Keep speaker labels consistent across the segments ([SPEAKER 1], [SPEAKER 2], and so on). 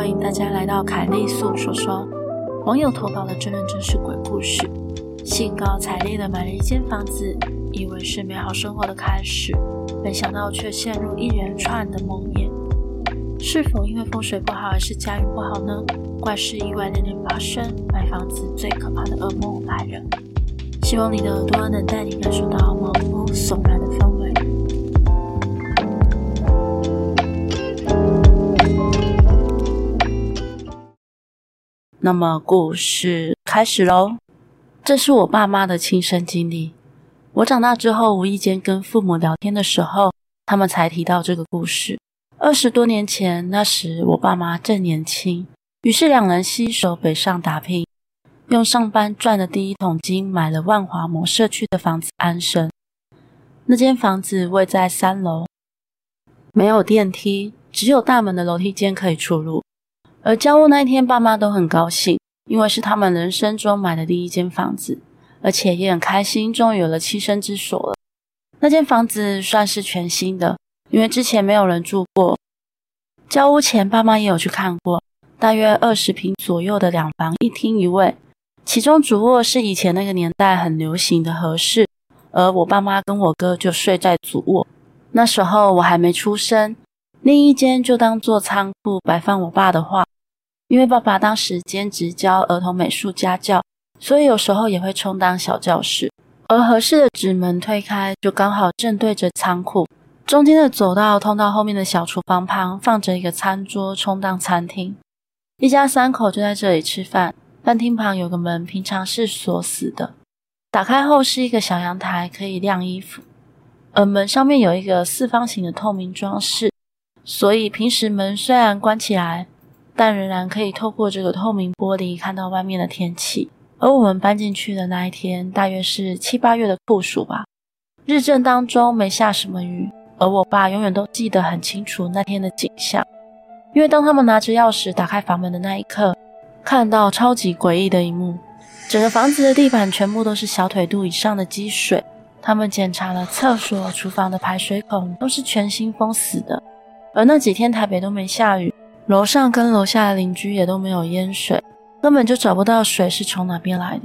[SPEAKER 1] 欢迎大家来到凯丽素说说。网友投稿的真人真事鬼故事，兴高采烈的买了一间房子，以为是美好生活的开始，没想到却陷入一连串的梦魇。是否因为风水不好，还是家运不好呢？怪事意外连连发生，买房子最可怕的噩梦来了。希望你的耳朵能带你感受到毛骨悚然那么故事开始喽。这是我爸妈的亲身经历。我长大之后，无意间跟父母聊天的时候，他们才提到这个故事。二十多年前，那时我爸妈正年轻，于是两人携手北上打拼，用上班赚的第一桶金买了万华某社区的房子安身。那间房子位在三楼，没有电梯，只有大门的楼梯间可以出入。而交屋那一天，爸妈都很高兴，因为是他们人生中买的第一间房子，而且也很开心，终于有了栖身之所了。那间房子算是全新的，因为之前没有人住过。交屋前，爸妈也有去看过，大约二十平左右的两房一厅一卫，其中主卧是以前那个年代很流行的和室，而我爸妈跟我哥就睡在主卧。那时候我还没出生。另一间就当做仓库摆放我爸的画，因为爸爸当时兼职教儿童美术家教，所以有时候也会充当小教室。而合适的纸门推开，就刚好正对着仓库，中间的走道通到后面的小厨房旁，放着一个餐桌，充当餐厅。一家三口就在这里吃饭。饭厅旁有个门，平常是锁死的，打开后是一个小阳台，可以晾衣服。而门上面有一个四方形的透明装饰。所以平时门虽然关起来，但仍然可以透过这个透明玻璃看到外面的天气。而我们搬进去的那一天，大约是七八月的酷暑吧，日正当中没下什么雨。而我爸永远都记得很清楚那天的景象，因为当他们拿着钥匙打开房门的那一刻，看到超级诡异的一幕：整个房子的地板全部都是小腿肚以上的积水。他们检查了厕所、厨房的排水孔，都是全新封死的。而那几天台北都没下雨，楼上跟楼下的邻居也都没有淹水，根本就找不到水是从哪边来的。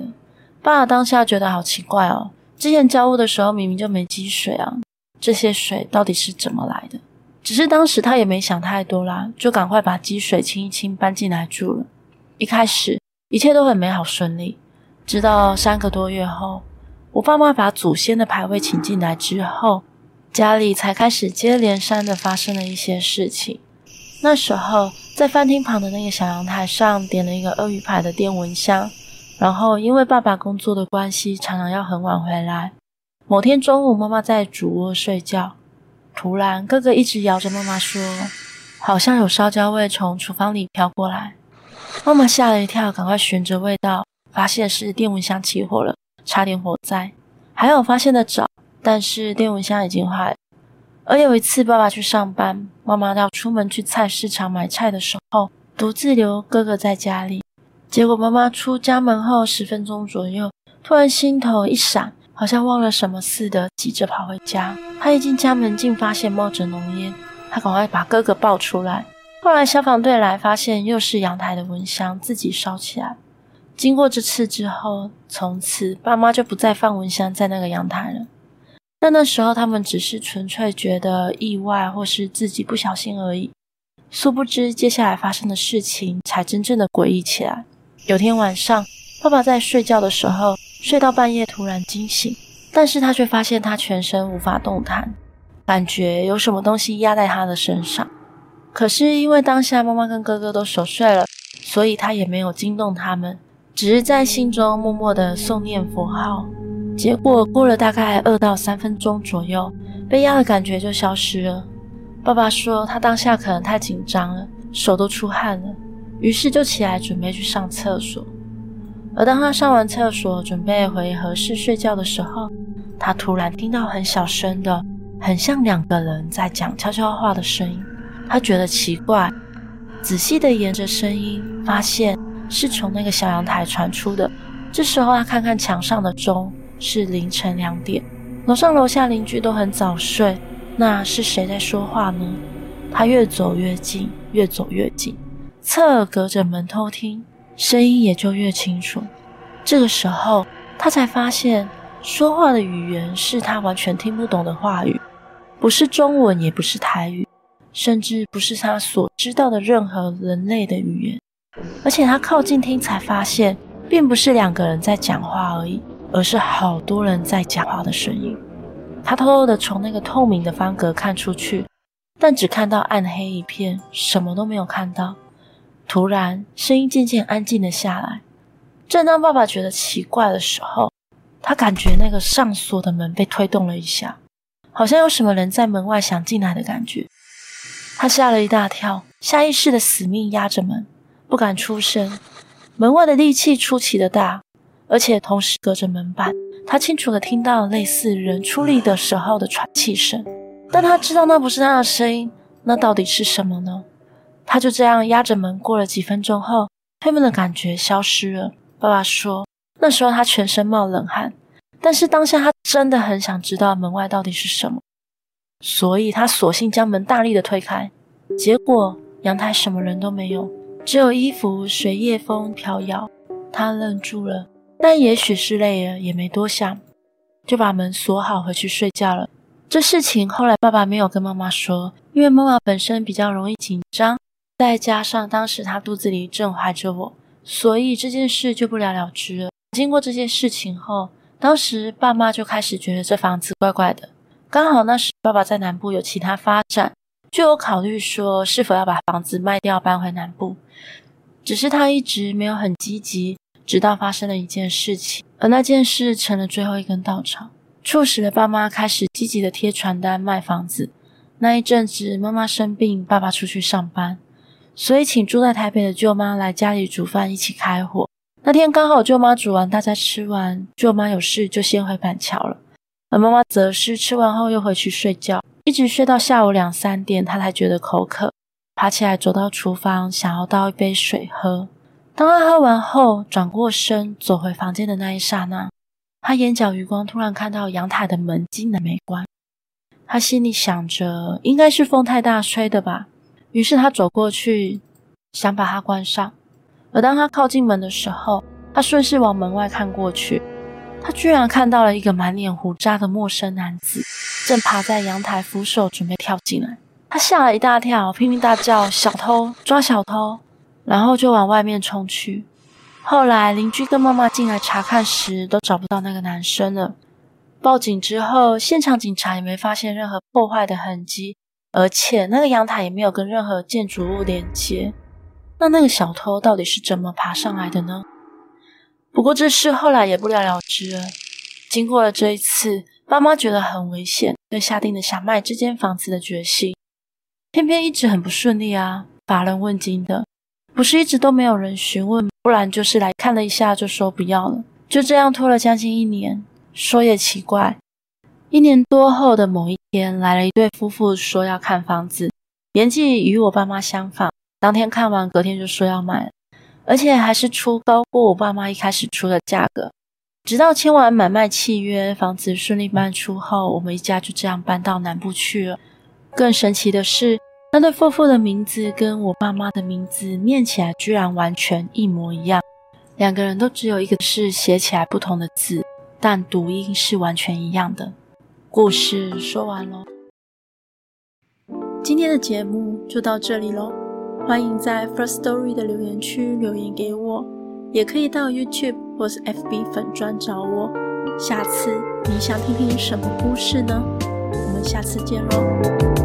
[SPEAKER 1] 爸当下觉得好奇怪哦，之前交屋的时候明明就没积水啊，这些水到底是怎么来的？只是当时他也没想太多啦，就赶快把积水清一清搬进来住了。一开始一切都很美好顺利，直到三个多月后，我爸妈把祖先的牌位请进来之后。家里才开始接连三的发生了一些事情。那时候，在饭厅旁的那个小阳台上点了一个鳄鱼牌的电蚊香，然后因为爸爸工作的关系，常常要很晚回来。某天中午，妈妈在主卧睡觉，突然哥哥一直摇着妈妈说，好像有烧焦味从厨房里飘过来。妈妈吓了一跳，赶快循着味道，发现是电蚊香起火了，差点火灾，还好发现得早。但是电蚊香已经坏了。而有一次，爸爸去上班，妈妈要出门去菜市场买菜的时候，独自留哥哥在家里。结果妈妈出家门后十分钟左右，突然心头一闪，好像忘了什么似的，急着跑回家。她一进家门，竟发现冒着浓烟。她赶快把哥哥抱出来。后来消防队来，发现又是阳台的蚊香自己烧起来。经过这次之后，从此爸妈就不再放蚊香在那个阳台了。但那时候他们只是纯粹觉得意外，或是自己不小心而已。殊不知，接下来发生的事情才真正的诡异起来。有天晚上，爸爸在睡觉的时候，睡到半夜突然惊醒，但是他却发现他全身无法动弹，感觉有什么东西压在他的身上。可是因为当下妈妈跟哥哥都熟睡了，所以他也没有惊动他们，只是在心中默默的诵念佛号。结果过了大概二到三分钟左右，被压的感觉就消失了。爸爸说他当下可能太紧张了，手都出汗了，于是就起来准备去上厕所。而当他上完厕所，准备回合室睡觉的时候，他突然听到很小声的，很像两个人在讲悄悄话的声音。他觉得奇怪，仔细的沿着声音，发现是从那个小阳台传出的。这时候他看看墙上的钟。是凌晨两点，楼上楼下邻居都很早睡，那是谁在说话呢？他越走越近，越走越近，侧耳隔着门偷听，声音也就越清楚。这个时候，他才发现说话的语言是他完全听不懂的话语，不是中文，也不是台语，甚至不是他所知道的任何人类的语言。而且他靠近听，才发现并不是两个人在讲话而已，而是好多人在讲话的声音。他偷偷的从那个透明的方格看出去，但只看到暗黑一片，什么都没有看到。突然，声音渐渐安静了下来。正当爸爸觉得奇怪的时候，他感觉那个上锁的门被推动了一下，好像有什么人在门外想进来的感觉。他吓了一大跳，下意识的死命压着门，不敢出声。门外的力气出奇的大，而且同时隔着门板，他清楚的听到类似人出力的时候的喘气声。但他知道那不是他的声音，那到底是什么呢？他就这样压着门，过了几分钟后，推门的感觉消失了。爸爸说，那时候他全身冒冷汗，但是当下他真的很想知道门外到底是什么，所以他索性将门大力的推开。结果阳台什么人都没有，只有衣服随夜风飘摇。他愣住了，但也许是累了，也没多想，就把门锁好回去睡觉了。这事情后来爸爸没有跟妈妈说，因为妈妈本身比较容易紧张，再加上当时她肚子里正怀着我。所以这件事就不了了之了。经过这件事情后，当时爸妈就开始觉得这房子怪怪的。刚好那时爸爸在南部有其他发展，就有考虑说是否要把房子卖掉搬回南部。只是他一直没有很积极，直到发生了一件事情，而那件事成了最后一根稻草，促使了爸妈开始积极的贴传单卖房子。那一阵子，妈妈生病，爸爸出去上班。所以，请住在台北的舅妈来家里煮饭，一起开火。那天刚好舅妈煮完，大家吃完，舅妈有事就先回板桥了，而妈妈则是吃完后又回去睡觉，一直睡到下午两三点，她才觉得口渴，爬起来走到厨房，想要倒一杯水喝。当他喝完后，转过身走回房间的那一刹那，他眼角余光突然看到阳台的门竟然没关。他心里想着，应该是风太大吹的吧。于是他走过去，想把它关上。而当他靠近门的时候，他顺势往门外看过去，他居然看到了一个满脸胡渣的陌生男子，正爬在阳台扶手准备跳进来。他吓了一大跳，拼命大叫：“小偷！抓小偷！”然后就往外面冲去。后来邻居跟妈妈进来查看时，都找不到那个男生了。报警之后，现场警察也没发现任何破坏的痕迹。而且那个阳台也没有跟任何建筑物连接，那那个小偷到底是怎么爬上来的呢？不过这事后来也不了了之了。经过了这一次，爸妈觉得很危险，就下定了想卖这间房子的决心。偏偏一直很不顺利啊，乏人问津的，不是一直都没有人询问，不然就是来看了一下就说不要了，就这样拖了将近一年。说也奇怪。一年多后的某一天，来了一对夫妇，说要看房子，年纪与我爸妈相仿。当天看完，隔天就说要买，而且还是出高过我爸妈一开始出的价格。直到签完买卖契约，房子顺利卖出后，我们一家就这样搬到南部去了。更神奇的是，那对夫妇的名字跟我爸妈的名字念起来居然完全一模一样，两个人都只有一个是写起来不同的字，但读音是完全一样的。故事说完喽，今天的节目就到这里喽。欢迎在 First Story 的留言区留言给我，也可以到 YouTube 或是 FB 粉专找我。下次你想听听什么故事呢？我们下次见喽。